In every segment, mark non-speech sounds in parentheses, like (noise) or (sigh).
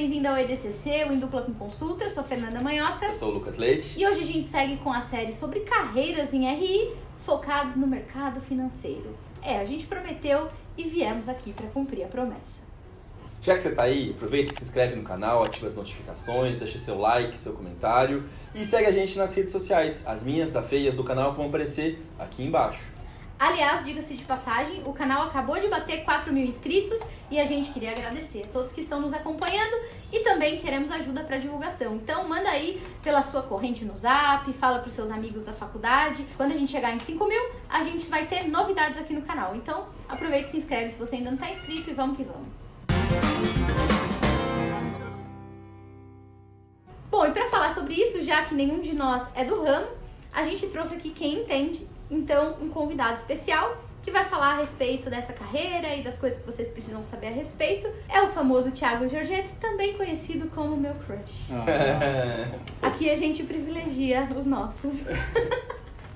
bem-vindo ao EDCC, o Em Dupla com Consulta. Eu sou a Fernanda Manhota. Eu sou o Lucas Leite. E hoje a gente segue com a série sobre carreiras em RI focados no mercado financeiro. É, a gente prometeu e viemos aqui para cumprir a promessa. Já que você está aí, aproveita e se inscreve no canal, ativa as notificações, deixa seu like, seu comentário e segue a gente nas redes sociais. As minhas, da Feias, do canal vão aparecer aqui embaixo. Aliás, diga-se de passagem, o canal acabou de bater 4 mil inscritos e a gente queria agradecer a todos que estão nos acompanhando e também queremos ajuda para divulgação. Então manda aí pela sua corrente no zap, fala para seus amigos da faculdade. Quando a gente chegar em 5 mil, a gente vai ter novidades aqui no canal. Então aproveita e se inscreve se você ainda não está inscrito e vamos que vamos. Bom, e para falar sobre isso, já que nenhum de nós é do ramo, a gente trouxe aqui quem entende então um convidado especial que vai falar a respeito dessa carreira e das coisas que vocês precisam saber a respeito. É o famoso Thiago Giorgetti, também conhecido como meu crush. Ah. (laughs) Aqui a gente privilegia os nossos.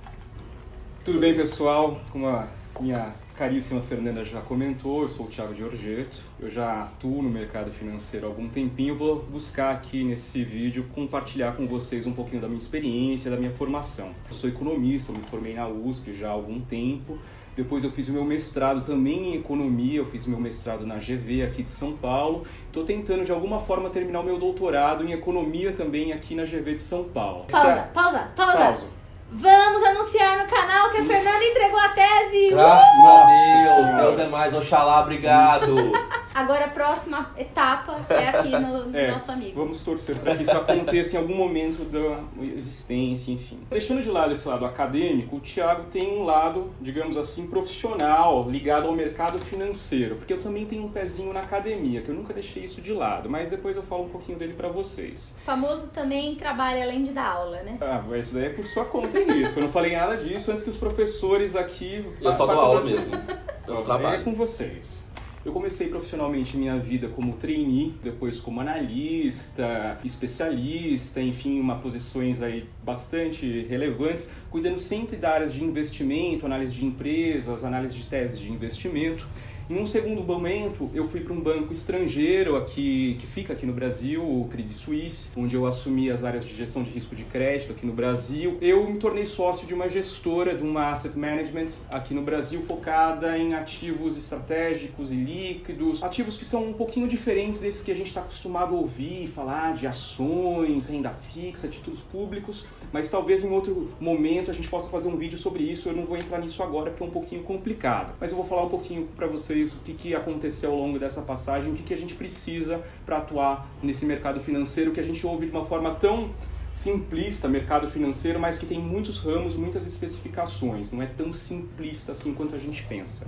(laughs) Tudo bem, pessoal? Como a minha caríssima Fernanda já comentou, eu sou o Thiago Giorgetto, eu já atuo no mercado financeiro há algum tempinho, vou buscar aqui nesse vídeo compartilhar com vocês um pouquinho da minha experiência, da minha formação. Eu sou economista, me formei na USP já há algum tempo, depois eu fiz o meu mestrado também em economia, eu fiz o meu mestrado na GV aqui de São Paulo. Estou tentando de alguma forma terminar o meu doutorado em economia também aqui na GV de São Paulo. Pausa, pausa, pausa. pausa. Vamos anunciar no canal que a Fernanda entregou a tese. Graças uh! a Deus, Deus é mais, oxalá, obrigado. (laughs) Agora a próxima etapa é aqui no, no é, nosso amigo. Vamos torcer para que isso aconteça em algum momento da existência, enfim. Deixando de lado esse lado acadêmico, o Tiago tem um lado, digamos assim, profissional, ligado ao mercado financeiro, porque eu também tenho um pezinho na academia, que eu nunca deixei isso de lado, mas depois eu falo um pouquinho dele para vocês. O famoso também trabalha além de dar aula, né? Ah, isso daí é por sua conta e risco. Eu não falei nada disso antes que os professores aqui. Eu só dou aula mesmo. (laughs) Eu não trabalho. É com vocês. Eu comecei profissionalmente minha vida como trainee, depois como analista, especialista, enfim, uma posições aí bastante relevantes, cuidando sempre da área de investimento, análise de empresas, análise de teses de investimento. Em um segundo momento, eu fui para um banco estrangeiro aqui que fica aqui no Brasil, o Credit Suisse, onde eu assumi as áreas de gestão de risco de crédito aqui no Brasil. Eu me tornei sócio de uma gestora de uma asset management aqui no Brasil focada em ativos estratégicos e líquidos, ativos que são um pouquinho diferentes desses que a gente está acostumado a ouvir falar de ações, renda fixa, títulos públicos, mas talvez em outro momento a gente possa fazer um vídeo sobre isso. Eu não vou entrar nisso agora porque é um pouquinho complicado, mas eu vou falar um pouquinho para vocês vocês o que, que aconteceu ao longo dessa passagem, o que, que a gente precisa para atuar nesse mercado financeiro que a gente ouve de uma forma tão simplista, mercado financeiro, mas que tem muitos ramos, muitas especificações. Não é tão simplista assim quanto a gente pensa.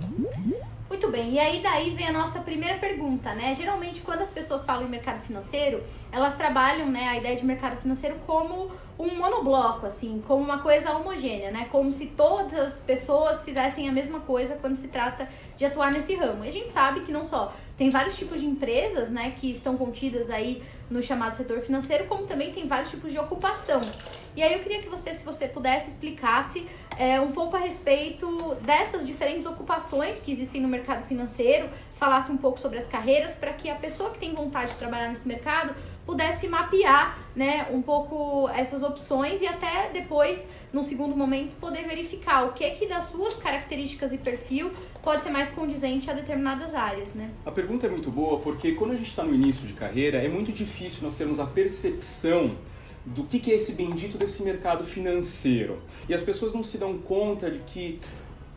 Muito bem, e aí daí vem a nossa primeira pergunta, né? Geralmente quando as pessoas falam em mercado financeiro, elas trabalham, né, a ideia de mercado financeiro como um monobloco, assim, como uma coisa homogênea, né? Como se todas as pessoas fizessem a mesma coisa quando se trata de atuar nesse ramo. E a gente sabe que não só tem vários tipos de empresas, né, que estão contidas aí no chamado setor financeiro, como também tem vários tipos de ocupação. E aí eu queria que você, se você pudesse, explicasse é, um pouco a respeito dessas diferentes ocupações que existem no mercado financeiro, falasse um pouco sobre as carreiras, para que a pessoa que tem vontade de trabalhar nesse mercado pudesse mapear né, um pouco essas opções e até depois, num segundo momento, poder verificar o que é que das suas características e perfil pode ser mais condizente a determinadas áreas. Né? A pergunta é muito boa porque quando a gente está no início de carreira é muito difícil nós termos a percepção do que, que é esse bendito desse mercado financeiro. E as pessoas não se dão conta de que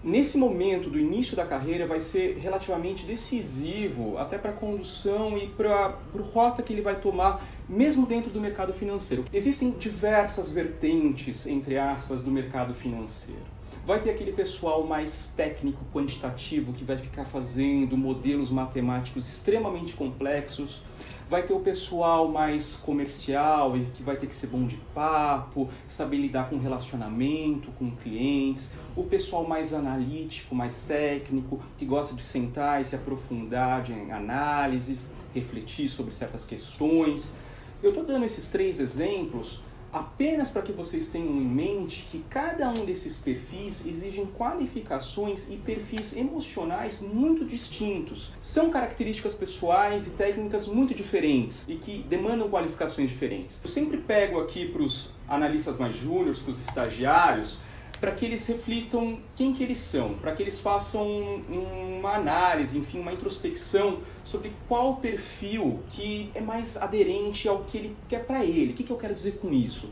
nesse momento do início da carreira vai ser relativamente decisivo até para a condução e para a rota que ele vai tomar mesmo dentro do mercado financeiro. Existem diversas vertentes, entre aspas, do mercado financeiro. Vai ter aquele pessoal mais técnico, quantitativo, que vai ficar fazendo modelos matemáticos extremamente complexos Vai ter o pessoal mais comercial e que vai ter que ser bom de papo, saber lidar com relacionamento, com clientes. O pessoal mais analítico, mais técnico, que gosta de sentar e se aprofundar em análises, refletir sobre certas questões. Eu estou dando esses três exemplos apenas para que vocês tenham em mente que cada um desses perfis exigem qualificações e perfis emocionais muito distintos. São características pessoais e técnicas muito diferentes e que demandam qualificações diferentes. Eu sempre pego aqui para os analistas mais júniores, para os estagiários, para que eles reflitam quem que eles são, para que eles façam uma análise, enfim, uma introspecção sobre qual perfil que é mais aderente ao que ele quer para ele. O que, que eu quero dizer com isso?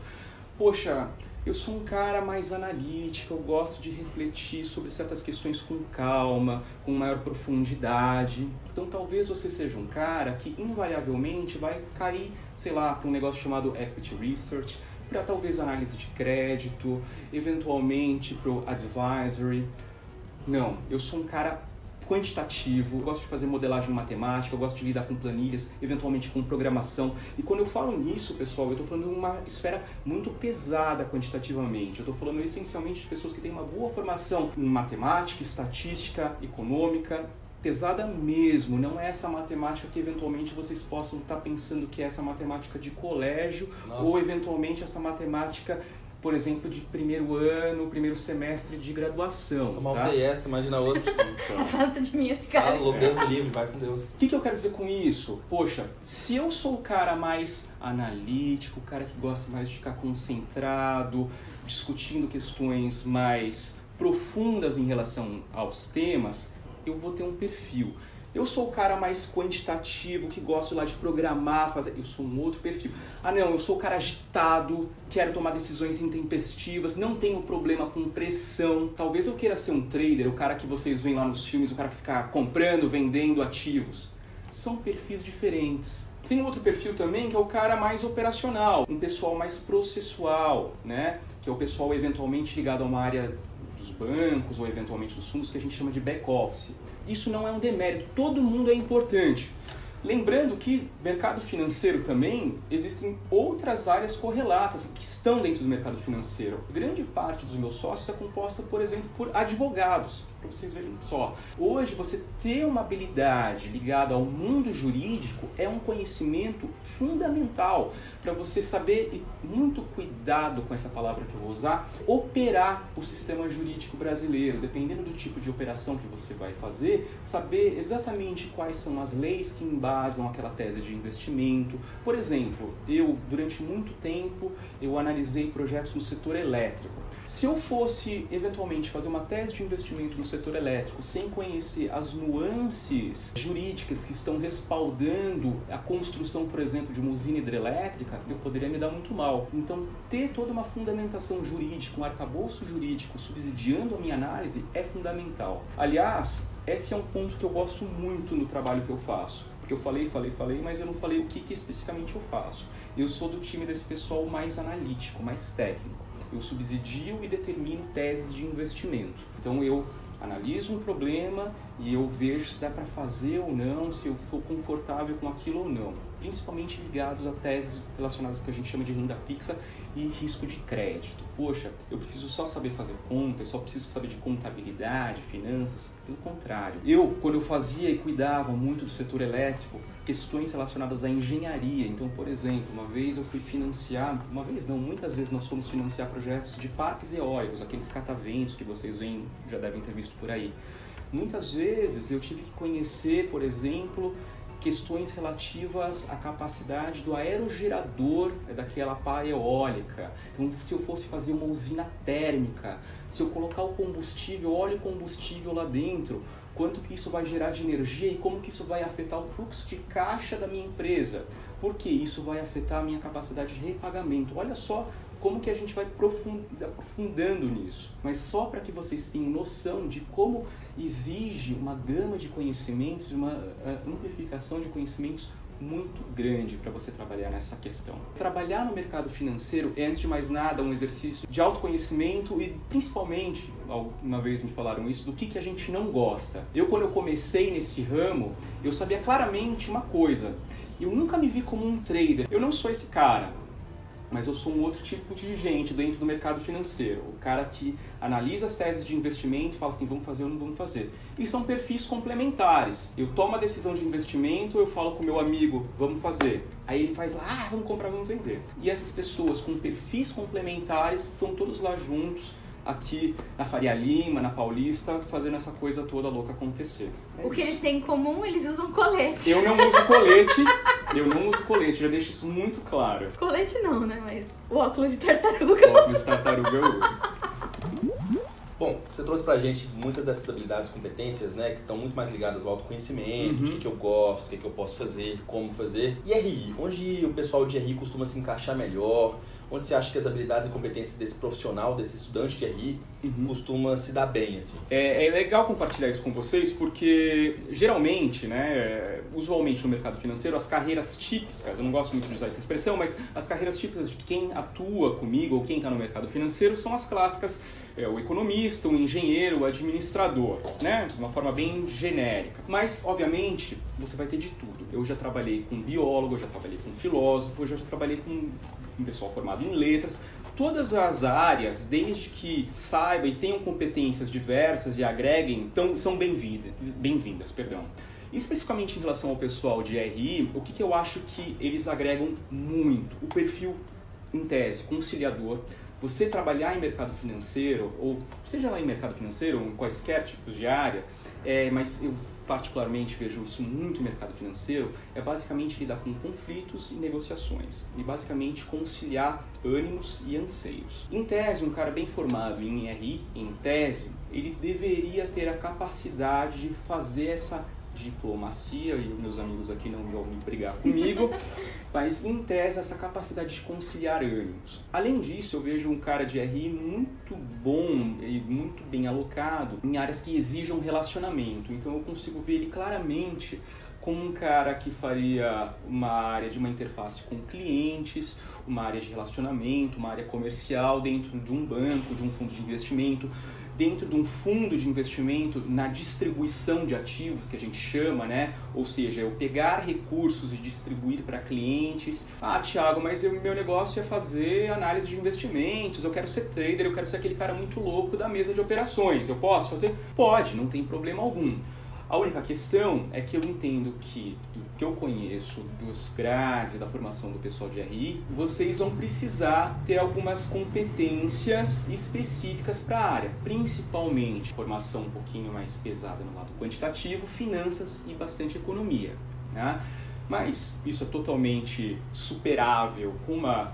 Poxa, eu sou um cara mais analítico, eu gosto de refletir sobre certas questões com calma, com maior profundidade. Então talvez você seja um cara que invariavelmente vai cair, sei lá, para um negócio chamado equity research, para talvez análise de crédito, eventualmente para o advisory. Não, eu sou um cara quantitativo, gosto de fazer modelagem matemática, gosto de lidar com planilhas, eventualmente com programação. E quando eu falo nisso, pessoal, eu estou falando de uma esfera muito pesada quantitativamente. Eu estou falando essencialmente de pessoas que têm uma boa formação em matemática, estatística, econômica, pesada mesmo, não é essa matemática que eventualmente vocês possam estar pensando que é essa matemática de colégio não. ou eventualmente essa matemática, por exemplo, de primeiro ano, primeiro semestre de graduação. Tomar tá? um imagina outro. (laughs) Então. Afasta de mim esse cara. Ah, Deus me livre, vai com Deus. O que, que eu quero dizer com isso? Poxa, se eu sou o cara mais analítico, o cara que gosta mais de ficar concentrado, discutindo questões mais profundas em relação aos temas, eu vou ter um perfil. Eu sou o cara mais quantitativo, que gosto lá de programar, fazer. Eu sou um outro perfil. Ah, não, eu sou o cara agitado, quero tomar decisões intempestivas, não tenho problema com pressão. Talvez eu queira ser um trader, o cara que vocês veem lá nos filmes, o cara que fica comprando, vendendo ativos. São perfis diferentes. Tem um outro perfil também que é o cara mais operacional, um pessoal mais processual, né? Que é o pessoal eventualmente ligado a uma área dos bancos ou eventualmente dos fundos que a gente chama de back office. Isso não é um demérito, todo mundo é importante. Lembrando que mercado financeiro também existem outras áreas correlatas que estão dentro do mercado financeiro. Grande parte dos meus sócios é composta, por exemplo, por advogados para vocês verem só. Hoje, você ter uma habilidade ligada ao mundo jurídico é um conhecimento fundamental para você saber, e muito cuidado com essa palavra que eu vou usar, operar o sistema jurídico brasileiro. Dependendo do tipo de operação que você vai fazer, saber exatamente quais são as leis que embasam aquela tese de investimento. Por exemplo, eu, durante muito tempo, eu analisei projetos no setor elétrico. Se eu fosse, eventualmente, fazer uma tese de investimento no setor elétrico sem conhecer as nuances jurídicas que estão respaldando a construção, por exemplo, de uma usina hidrelétrica, eu poderia me dar muito mal. Então, ter toda uma fundamentação jurídica, um arcabouço jurídico subsidiando a minha análise é fundamental. Aliás, esse é um ponto que eu gosto muito no trabalho que eu faço. Porque eu falei, falei, falei, mas eu não falei o que, que especificamente eu faço. Eu sou do time desse pessoal mais analítico, mais técnico eu subsidio e determino teses de investimento. Então eu analiso um problema e eu vejo se dá para fazer ou não, se eu for confortável com aquilo ou não. Principalmente ligados a teses relacionadas que a gente chama de renda fixa e risco de crédito. Poxa, eu preciso só saber fazer conta, eu só preciso saber de contabilidade, finanças. Pelo contrário, eu, quando eu fazia e cuidava muito do setor elétrico, questões relacionadas à engenharia. Então, por exemplo, uma vez eu fui financiar, uma vez não, muitas vezes nós fomos financiar projetos de parques eólicos, aqueles cataventos que vocês veem, já devem ter visto por aí. Muitas vezes eu tive que conhecer, por exemplo, questões relativas à capacidade do aerogerador daquela pá eólica. Então, se eu fosse fazer uma usina térmica, se eu colocar o combustível, óleo combustível lá dentro, quanto que isso vai gerar de energia e como que isso vai afetar o fluxo de caixa da minha empresa. Porque isso vai afetar a minha capacidade de repagamento. Olha só como que a gente vai aprofundando nisso. Mas só para que vocês tenham noção de como exige uma gama de conhecimentos, uma uh, amplificação de conhecimentos muito grande para você trabalhar nessa questão. Trabalhar no mercado financeiro é, antes de mais nada, um exercício de autoconhecimento e, principalmente, uma vez me falaram isso, do que, que a gente não gosta. Eu, quando eu comecei nesse ramo, eu sabia claramente uma coisa. Eu nunca me vi como um trader. Eu não sou esse cara. Mas eu sou um outro tipo de gente dentro do mercado financeiro. O cara que analisa as teses de investimento e fala assim, vamos fazer ou não vamos fazer. E são perfis complementares. Eu tomo a decisão de investimento, eu falo com meu amigo, vamos fazer. Aí ele faz lá, ah, vamos comprar, vamos vender. E essas pessoas com perfis complementares estão todos lá juntos aqui na Faria Lima, na Paulista, fazendo essa coisa toda louca acontecer. É o que eles têm em comum, eles usam colete. Eu não uso colete, (laughs) eu não uso colete, já deixo isso muito claro. Colete não, né? Mas o óculos de tartaruga. O óculos de tartaruga eu uso. Bom, você trouxe pra gente muitas dessas habilidades, competências, né, que estão muito mais ligadas ao autoconhecimento, uhum. de que, que eu gosto, o que, que eu posso fazer, como fazer. E RI, onde o pessoal de RI costuma se encaixar melhor? Onde você acha que as habilidades e competências desse profissional, desse estudante de RI, uhum. costuma se dar bem, assim? É, é, legal compartilhar isso com vocês, porque geralmente, né, usualmente no mercado financeiro, as carreiras típicas, eu não gosto muito de usar essa expressão, mas as carreiras típicas de quem atua comigo ou quem está no mercado financeiro são as clássicas é, o economista, o engenheiro, o administrador, né? De uma forma bem genérica. Mas, obviamente, você vai ter de tudo. Eu já trabalhei com biólogo, eu já trabalhei com filósofo, eu já trabalhei com um pessoal formado em letras, todas as áreas, desde que saibam e tenham competências diversas e agreguem, então, são bem-vindas, bem-vindas, perdão. Especificamente em relação ao pessoal de RI, o que, que eu acho que eles agregam muito? O perfil, em tese, conciliador. Você trabalhar em mercado financeiro, ou seja lá em mercado financeiro, ou em quaisquer tipos de área, é, mas eu particularmente vejo isso muito no mercado financeiro, é basicamente lidar com conflitos e negociações. E basicamente conciliar ânimos e anseios. Em tese, um cara bem formado em RI, em tese, ele deveria ter a capacidade de fazer essa diplomacia, e meus amigos aqui não vão me brigar comigo, (laughs) mas em tese essa capacidade de conciliar ânimos. Além disso, eu vejo um cara de RI muito bom e muito bem alocado em áreas que exijam relacionamento, então eu consigo ver ele claramente como um cara que faria uma área de uma interface com clientes, uma área de relacionamento, uma área comercial dentro de um banco, de um fundo de investimento, dentro de um fundo de investimento na distribuição de ativos que a gente chama, né? Ou seja, eu pegar recursos e distribuir para clientes. Ah, Thiago, mas o meu negócio é fazer análise de investimentos, eu quero ser trader, eu quero ser aquele cara muito louco da mesa de operações. Eu posso fazer? Pode, não tem problema algum. A única questão é que eu entendo que, do que eu conheço dos grades e da formação do pessoal de RI, vocês vão precisar ter algumas competências específicas para a área, principalmente formação um pouquinho mais pesada no lado quantitativo, finanças e bastante economia. Né? Mas isso é totalmente superável com uma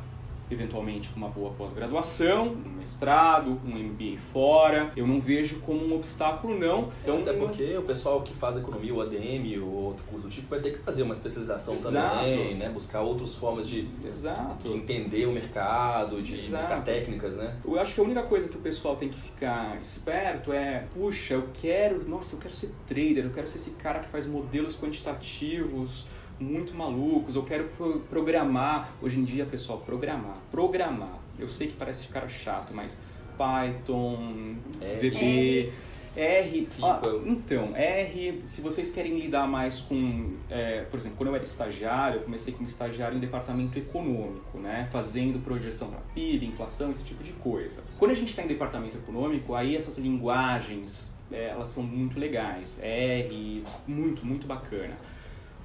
eventualmente com uma boa pós-graduação, um mestrado, um MBA fora. Eu não vejo como um obstáculo, não. Então, Até porque o pessoal que faz economia, o ADM ou outro curso do tipo, vai ter que fazer uma especialização Exato. também, né? Buscar outras formas de, Exato. de entender o mercado, de Exato. buscar técnicas, né? Eu acho que a única coisa que o pessoal tem que ficar esperto é, puxa, eu quero, nossa, eu quero ser trader, eu quero ser esse cara que faz modelos quantitativos, muito malucos, eu quero pro programar. Hoje em dia, pessoal, programar. Programar. Eu sei que parece cara chato, mas Python, é. VB. R, ah, então, R, se vocês querem lidar mais com, é, por exemplo, quando eu era estagiário, eu comecei como estagiário em departamento econômico, né, fazendo projeção para PIB, inflação, esse tipo de coisa. Quando a gente está em departamento econômico, aí essas linguagens, é, elas são muito legais, R, muito, muito bacana.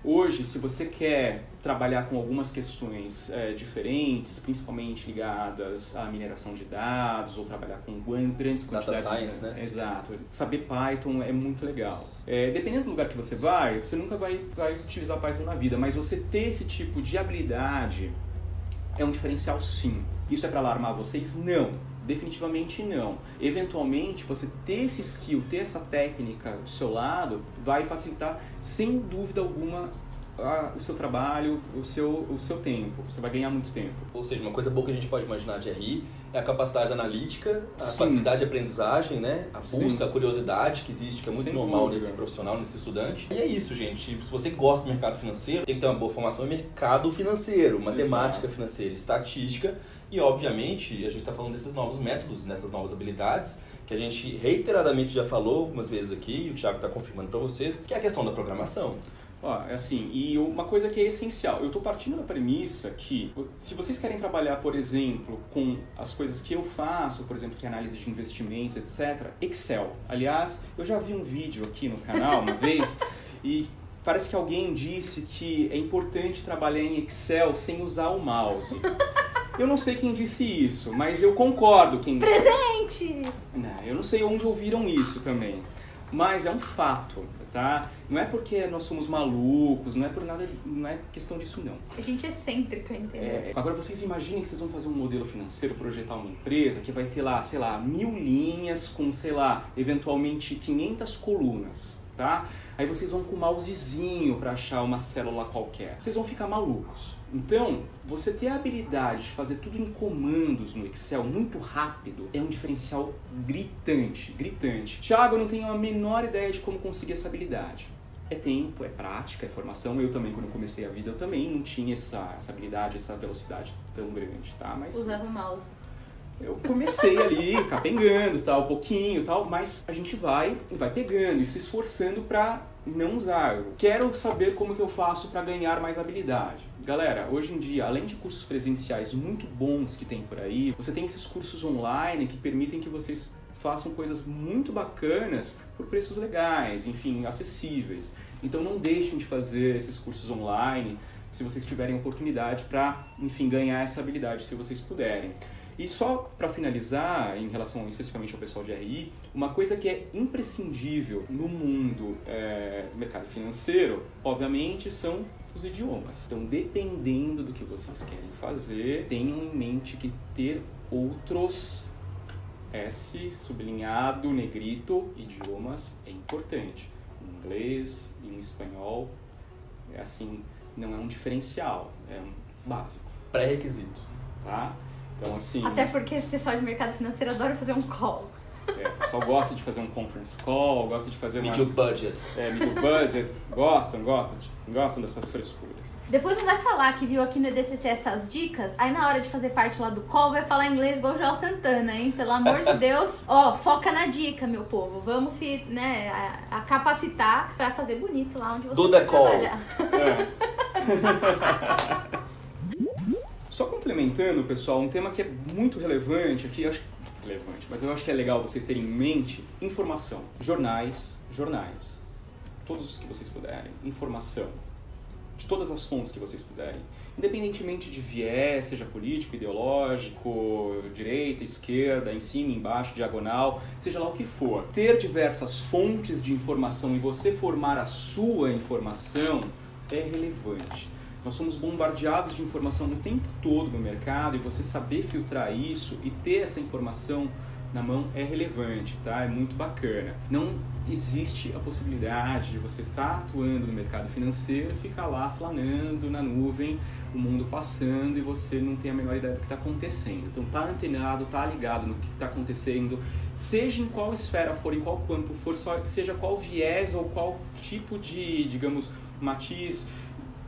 Hoje, se você quer trabalhar com algumas questões é, diferentes, principalmente ligadas à mineração de dados ou trabalhar com grandes quantidades... Data Science, de... né? Exato. Saber Python é muito legal. É, dependendo do lugar que você vai, você nunca vai, vai utilizar Python na vida, mas você ter esse tipo de habilidade é um diferencial sim. Isso é para alarmar vocês? Não Definitivamente não. Eventualmente, você ter esse skill, ter essa técnica do seu lado, vai facilitar, sem dúvida alguma, a, o seu trabalho, o seu, o seu tempo. Você vai ganhar muito tempo. Ou seja, uma coisa boa que a gente pode imaginar de RI é a capacidade analítica, a Sim. facilidade de aprendizagem, né? a busca, Sim. a curiosidade que existe, que é muito Sem normal dúvida. nesse profissional, nesse estudante. E é isso, gente. Se você gosta do mercado financeiro, tem que ter uma boa formação em mercado financeiro, matemática Exato. financeira, estatística e, obviamente, a gente está falando desses novos métodos, nessas novas habilidades, que a gente reiteradamente já falou algumas vezes aqui, e o Thiago está confirmando para vocês, que é a questão da programação. Ó, é assim, e uma coisa que é essencial, eu estou partindo da premissa que se vocês querem trabalhar, por exemplo, com as coisas que eu faço, por exemplo, que é análise de investimentos, etc., Excel. Aliás, eu já vi um vídeo aqui no canal uma (laughs) vez e parece que alguém disse que é importante trabalhar em Excel sem usar o mouse. Eu não sei quem disse isso, mas eu concordo. Quem... Presente! Não, eu não sei onde ouviram isso também. Mas é um fato, tá? Não é porque nós somos malucos, não é por nada, não é questão disso não. A gente é excêntrica, entendeu? É, agora vocês imaginem que vocês vão fazer um modelo financeiro, projetar uma empresa que vai ter lá, sei lá, mil linhas com, sei lá, eventualmente 500 colunas, tá? Aí vocês vão com o mousezinho para achar uma célula qualquer. Vocês vão ficar malucos. Então, você ter a habilidade de fazer tudo em comandos no Excel muito rápido é um diferencial gritante, gritante. Tiago, eu não tenho a menor ideia de como conseguir essa habilidade. É tempo, é prática, é formação. Eu também, quando comecei a vida, eu também não tinha essa, essa habilidade, essa velocidade tão grande, tá? Mas... Usava o mouse. Eu comecei ali, (laughs) capengando, tal, um pouquinho, tal, mas a gente vai e vai pegando e se esforçando para não usar. Eu quero saber como que eu faço para ganhar mais habilidade. Galera, hoje em dia, além de cursos presenciais muito bons que tem por aí, você tem esses cursos online que permitem que vocês façam coisas muito bacanas por preços legais, enfim, acessíveis. Então não deixem de fazer esses cursos online se vocês tiverem oportunidade para, enfim, ganhar essa habilidade se vocês puderem. E só para finalizar, em relação especificamente ao pessoal de RI, uma coisa que é imprescindível no mundo é, mercado financeiro, obviamente, são os idiomas. Então, dependendo do que vocês querem fazer, tenham em mente que ter outros S sublinhado, negrito, idiomas é importante. Em inglês, em espanhol, é assim, não é um diferencial, é um básico. Pré-requisito. Tá? Então, assim. Até porque esse pessoal de mercado financeiro adora fazer um call. É, o pessoal gosta de fazer um conference call, gosta de fazer umas... Medium budget. É, medium budget. gostam, gostam, gostam dessas frescuras. Depois não vai falar que viu aqui no EDCC essas dicas, aí na hora de fazer parte lá do call vai falar inglês igual o Joel Santana, hein? Pelo amor de Deus. (laughs) Ó, foca na dica, meu povo. Vamos se, né, a, a capacitar para fazer bonito lá onde você Do the call. É. (laughs) Só complementando, pessoal, um tema que é muito relevante aqui, acho relevante, mas eu acho que é legal vocês terem em mente informação. Jornais, jornais. Todos os que vocês puderem. Informação. De todas as fontes que vocês puderem. Independentemente de viés, seja político, ideológico, direita, esquerda, em cima, embaixo, diagonal, seja lá o que for. Ter diversas fontes de informação e você formar a sua informação é relevante. Nós somos bombardeados de informação o tempo todo no mercado e você saber filtrar isso e ter essa informação na mão é relevante, tá? É muito bacana. Não existe a possibilidade de você estar tá atuando no mercado financeiro ficar lá flanando na nuvem, o mundo passando e você não tem a menor ideia do que está acontecendo. Então tá antenado, tá ligado no que está acontecendo, seja em qual esfera for, em qual campo for, seja qual viés ou qual tipo de, digamos, matiz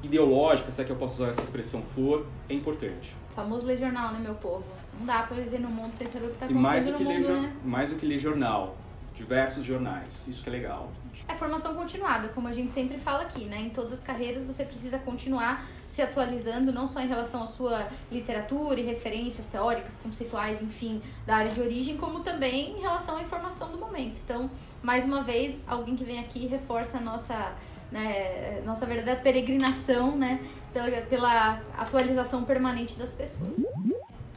ideológica, se é que eu posso usar essa expressão for, é importante. O famoso ler jornal, né, meu povo? Não dá pra viver no mundo sem saber o que tá acontecendo e mais do que no mundo, ler, né? Mais do que ler jornal, diversos jornais, isso que é legal. É formação continuada, como a gente sempre fala aqui, né? Em todas as carreiras você precisa continuar se atualizando, não só em relação à sua literatura e referências teóricas, conceituais, enfim, da área de origem, como também em relação à informação do momento. Então, mais uma vez, alguém que vem aqui reforça a nossa né, nossa verdadeira peregrinação, né, pela, pela atualização permanente das pessoas.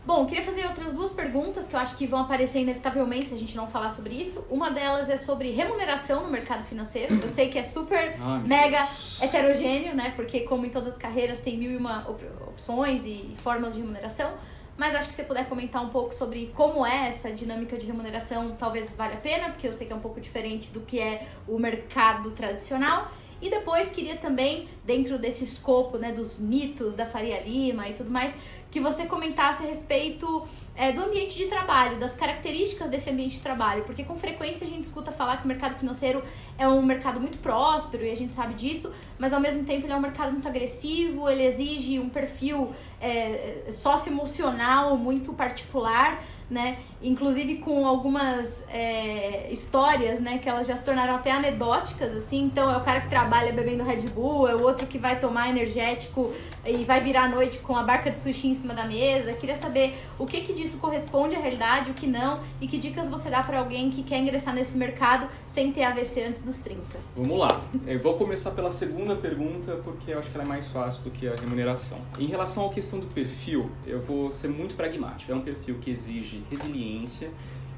Bom, queria fazer outras duas perguntas que eu acho que vão aparecer inevitavelmente se a gente não falar sobre isso. Uma delas é sobre remuneração no mercado financeiro. Eu sei que é super, ah, mega Deus. heterogêneo, né? Porque, como em todas as carreiras, tem mil e uma opções e formas de remuneração. Mas acho que você puder comentar um pouco sobre como é essa dinâmica de remuneração, talvez valha a pena, porque eu sei que é um pouco diferente do que é o mercado tradicional. E depois queria também dentro desse escopo, né, dos mitos da Faria Lima e tudo mais, que você comentasse a respeito é, do ambiente de trabalho, das características desse ambiente de trabalho, porque com frequência a gente escuta falar que o mercado financeiro é um mercado muito próspero e a gente sabe disso, mas ao mesmo tempo ele é um mercado muito agressivo, ele exige um perfil é, socioemocional muito particular né? Inclusive com algumas é, histórias, né? Que elas já se tornaram até anedóticas, assim. Então é o cara que trabalha bebendo Red Bull, é o outro que vai tomar energético e vai virar à noite com a barca de sushi em cima da mesa. Queria saber o que que disso corresponde à realidade, o que não, e que dicas você dá para alguém que quer ingressar nesse mercado sem ter AVC antes dos 30. Vamos lá. Eu vou começar pela segunda pergunta, porque eu acho que ela é mais fácil do que a remuneração. Em relação à questão do perfil, eu vou ser muito pragmático. É um perfil que exige exige resiliência,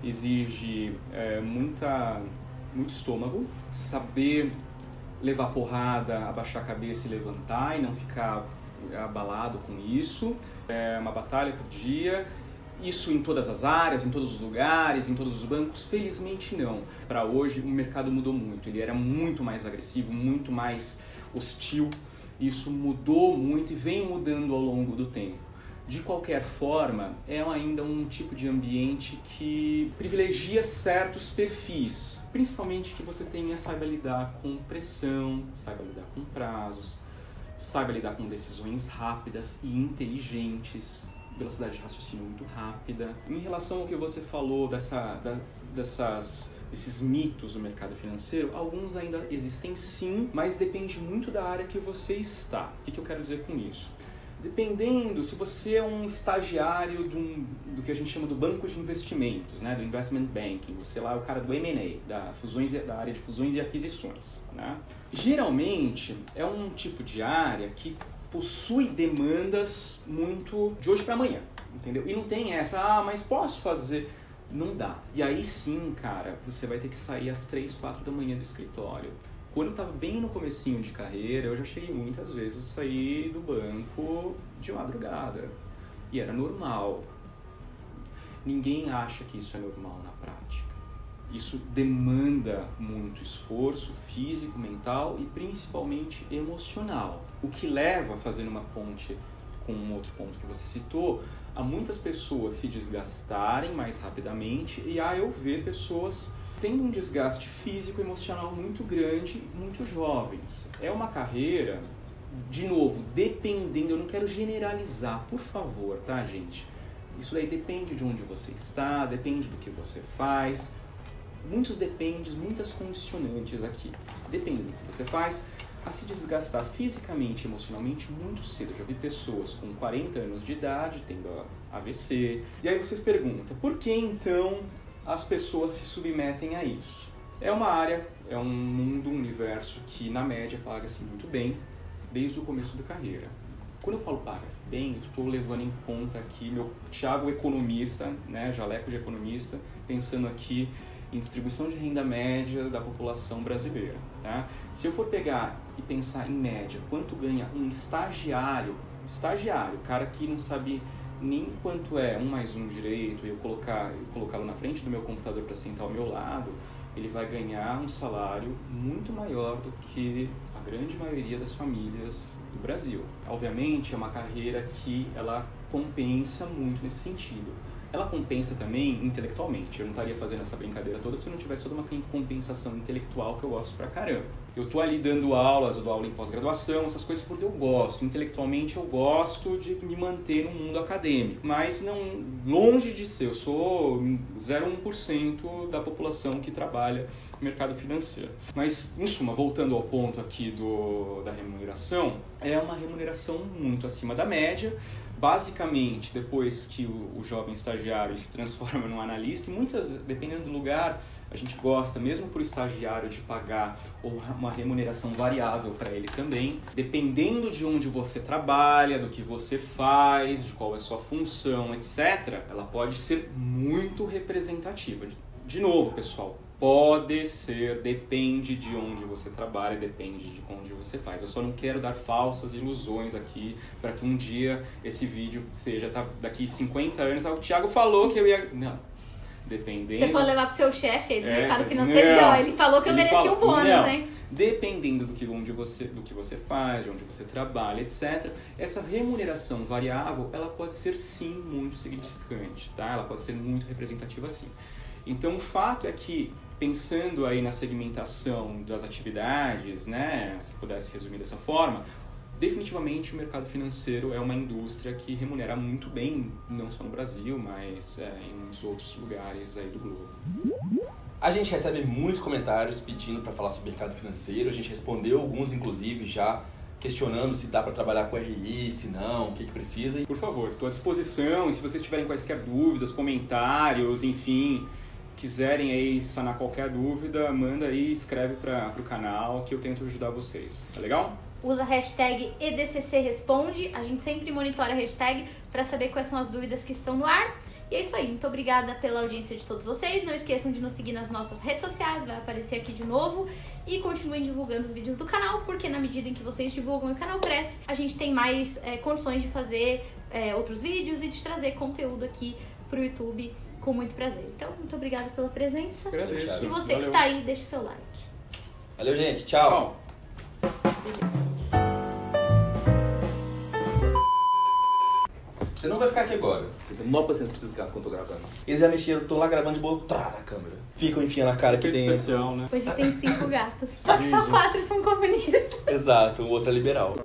exige é, muita, muito estômago, saber levar porrada, abaixar a cabeça e levantar e não ficar abalado com isso. É uma batalha por dia. Isso em todas as áreas, em todos os lugares, em todos os bancos? Felizmente não. Para hoje o mercado mudou muito. Ele era muito mais agressivo, muito mais hostil. Isso mudou muito e vem mudando ao longo do tempo. De qualquer forma, é ainda um tipo de ambiente que privilegia certos perfis, principalmente que você tenha saiba lidar com pressão, saiba lidar com prazos, saiba lidar com decisões rápidas e inteligentes, velocidade de raciocínio muito rápida. Em relação ao que você falou dessa, da, dessas esses mitos do mercado financeiro, alguns ainda existem sim, mas depende muito da área que você está. O que, que eu quero dizer com isso? Dependendo, se você é um estagiário um, do que a gente chama do banco de investimentos, né, do investment banking, você lá é o cara do M&A, da, fusões, da área de fusões e aquisições. Né? Geralmente é um tipo de área que possui demandas muito de hoje para amanhã, entendeu? E não tem essa, ah, mas posso fazer... Não dá. E aí sim, cara, você vai ter que sair às 3, 4 da manhã do escritório quando eu estava bem no comecinho de carreira, eu já cheguei muitas vezes a sair do banco de madrugada. E era normal. Ninguém acha que isso é normal na prática. Isso demanda muito esforço físico, mental e principalmente emocional. O que leva, fazendo uma ponte com um outro ponto que você citou, a muitas pessoas se desgastarem mais rapidamente e a eu ver pessoas tem um desgaste físico e emocional muito grande, muito jovens. É uma carreira, de novo, dependendo, eu não quero generalizar, por favor, tá, gente? Isso daí depende de onde você está, depende do que você faz. Muitos dependem, muitas condicionantes aqui. Depende do que você faz, a se desgastar fisicamente e emocionalmente muito cedo. Eu já vi pessoas com 40 anos de idade tendo AVC. E aí vocês perguntam, por que então as pessoas se submetem a isso. É uma área, é um mundo, um universo que na média paga-se muito bem desde o começo da carreira. Quando eu falo paga bem, estou levando em conta aqui meu Thiago economista, né, jaleco de economista, pensando aqui em distribuição de renda média da população brasileira. Tá? Se eu for pegar e pensar em média, quanto ganha um estagiário, estagiário, cara que não sabe nem quanto é um mais um direito eu colocar eu colocá-lo na frente do meu computador para sentar ao meu lado, ele vai ganhar um salário muito maior do que a grande maioria das famílias do Brasil. Obviamente é uma carreira que ela compensa muito nesse sentido ela compensa também intelectualmente. Eu não estaria fazendo essa brincadeira toda se não tivesse toda uma compensação intelectual que eu gosto pra caramba. Eu tô ali dando aulas, eu dou aula em pós-graduação, essas coisas porque eu gosto. Intelectualmente eu gosto de me manter no mundo acadêmico, mas não longe de ser. Eu sou 0,1% da população que trabalha no mercado financeiro. Mas, em suma, voltando ao ponto aqui do, da remuneração, é uma remuneração muito acima da média basicamente, depois que o, o, jovem estagiário se transforma num analista, e muitas, dependendo do lugar, a gente gosta, mesmo por estagiário, de pagar uma remuneração variável para ele também, dependendo de onde você trabalha, do que você faz, de qual é a sua função, etc., ela pode ser muito representativa. De novo, pessoal, Pode ser, depende de onde você trabalha, depende de onde você faz. Eu só não quero dar falsas ilusões aqui para que um dia esse vídeo seja tá, daqui 50 anos. Ah, o Thiago falou que eu ia. Não. Dependendo. Você pode levar pro seu chefe aí do é, mercado financeiro não, e dizer, ó, ele falou que eu mereci um bônus, não. hein? dependendo do que, onde você, do que você faz, de onde você trabalha, etc., essa remuneração variável ela pode ser sim muito significante, tá? ela pode ser muito representativa sim. Então o fato é que pensando aí na segmentação das atividades, né, se pudesse resumir dessa forma, definitivamente o mercado financeiro é uma indústria que remunera muito bem, não só no Brasil, mas é, em muitos outros lugares aí do globo. A gente recebe muitos comentários pedindo para falar sobre mercado financeiro, a gente respondeu alguns inclusive já questionando se dá para trabalhar com RI, se não, o que, que precisa. Por favor, estou à disposição. E se vocês tiverem quaisquer dúvidas, comentários, enfim, quiserem aí sanar qualquer dúvida, manda aí, escreve para o canal que eu tento ajudar vocês. Tá legal? Usa a hashtag EDCC Responde. A gente sempre monitora a hashtag para saber quais são as dúvidas que estão no ar. E é isso aí. Muito obrigada pela audiência de todos vocês. Não esqueçam de nos seguir nas nossas redes sociais, vai aparecer aqui de novo. E continuem divulgando os vídeos do canal, porque na medida em que vocês divulgam e o canal cresce, a gente tem mais é, condições de fazer é, outros vídeos e de trazer conteúdo aqui pro YouTube com muito prazer. Então, muito obrigada pela presença. Agradeço. E você Valeu. que está aí, deixe seu like. Valeu, gente. Tchau. Tchau. Você não vai ficar aqui agora. Eu tenho maior paciência pra esses gatos quando eu tô gravando. Eles já mexeram, tô lá gravando de boa, trá na câmera. Ficam enfiando a cara aqui Efeito dentro. especial, né? Hoje tem cinco gatos. Só que só quatro são comunistas. Exato, o outro é liberal.